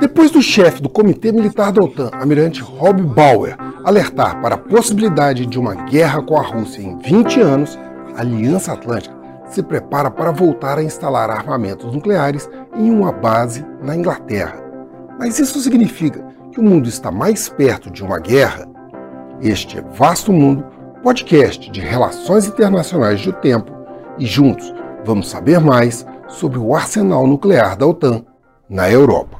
Depois do chefe do Comitê Militar da OTAN, almirante Rob Bauer, alertar para a possibilidade de uma guerra com a Rússia em 20 anos, a Aliança Atlântica se prepara para voltar a instalar armamentos nucleares em uma base na Inglaterra. Mas isso significa que o mundo está mais perto de uma guerra? Este é Vasto Mundo, podcast de relações internacionais do tempo, e juntos vamos saber mais sobre o arsenal nuclear da OTAN na Europa.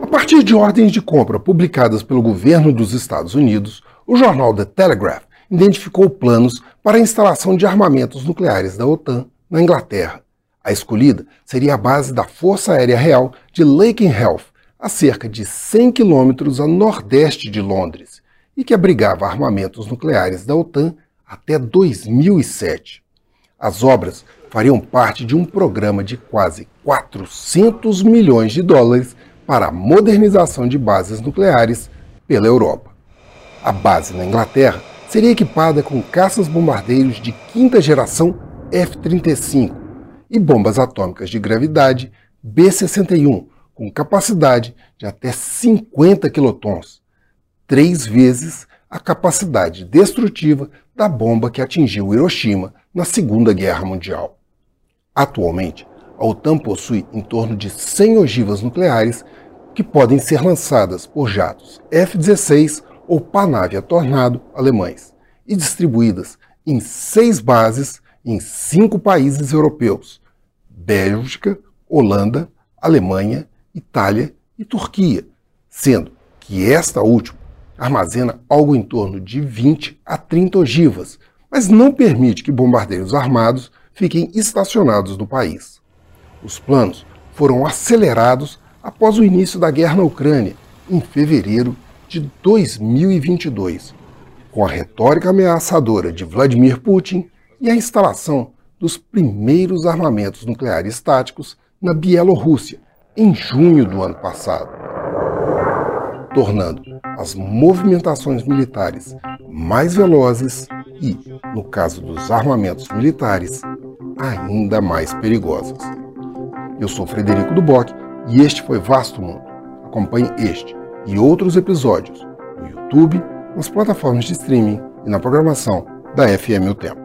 A partir de ordens de compra publicadas pelo governo dos Estados Unidos, o jornal The Telegraph identificou planos para a instalação de armamentos nucleares da OTAN na Inglaterra. A escolhida seria a base da Força Aérea Real de Lakenheath, a cerca de 100 quilômetros a nordeste de Londres, e que abrigava armamentos nucleares da OTAN até 2007. As obras fariam parte de um programa de quase 400 milhões de dólares para a modernização de bases nucleares pela Europa. A base na Inglaterra seria equipada com caças-bombardeiros de quinta geração F-35, e bombas atômicas de gravidade B-61, com capacidade de até 50 quilotons, três vezes a capacidade destrutiva da bomba que atingiu Hiroshima na Segunda Guerra Mundial. Atualmente, a OTAN possui em torno de 100 ogivas nucleares que podem ser lançadas por jatos F-16 ou Panavia Tornado alemães e distribuídas em seis bases em cinco países europeus, Bélgica, Holanda, Alemanha, Itália e Turquia, sendo que esta última armazena algo em torno de 20 a 30 ogivas, mas não permite que bombardeiros armados fiquem estacionados no país. Os planos foram acelerados após o início da guerra na Ucrânia, em fevereiro de 2022, com a retórica ameaçadora de Vladimir Putin e a instalação dos primeiros armamentos nucleares táticos na Bielorrússia, em junho do ano passado, tornando as movimentações militares mais velozes e, no caso dos armamentos militares, ainda mais perigosas. Eu sou Frederico Duboc e este foi Vasto Mundo. Acompanhe este e outros episódios no YouTube, nas plataformas de streaming e na programação da FM O Tempo.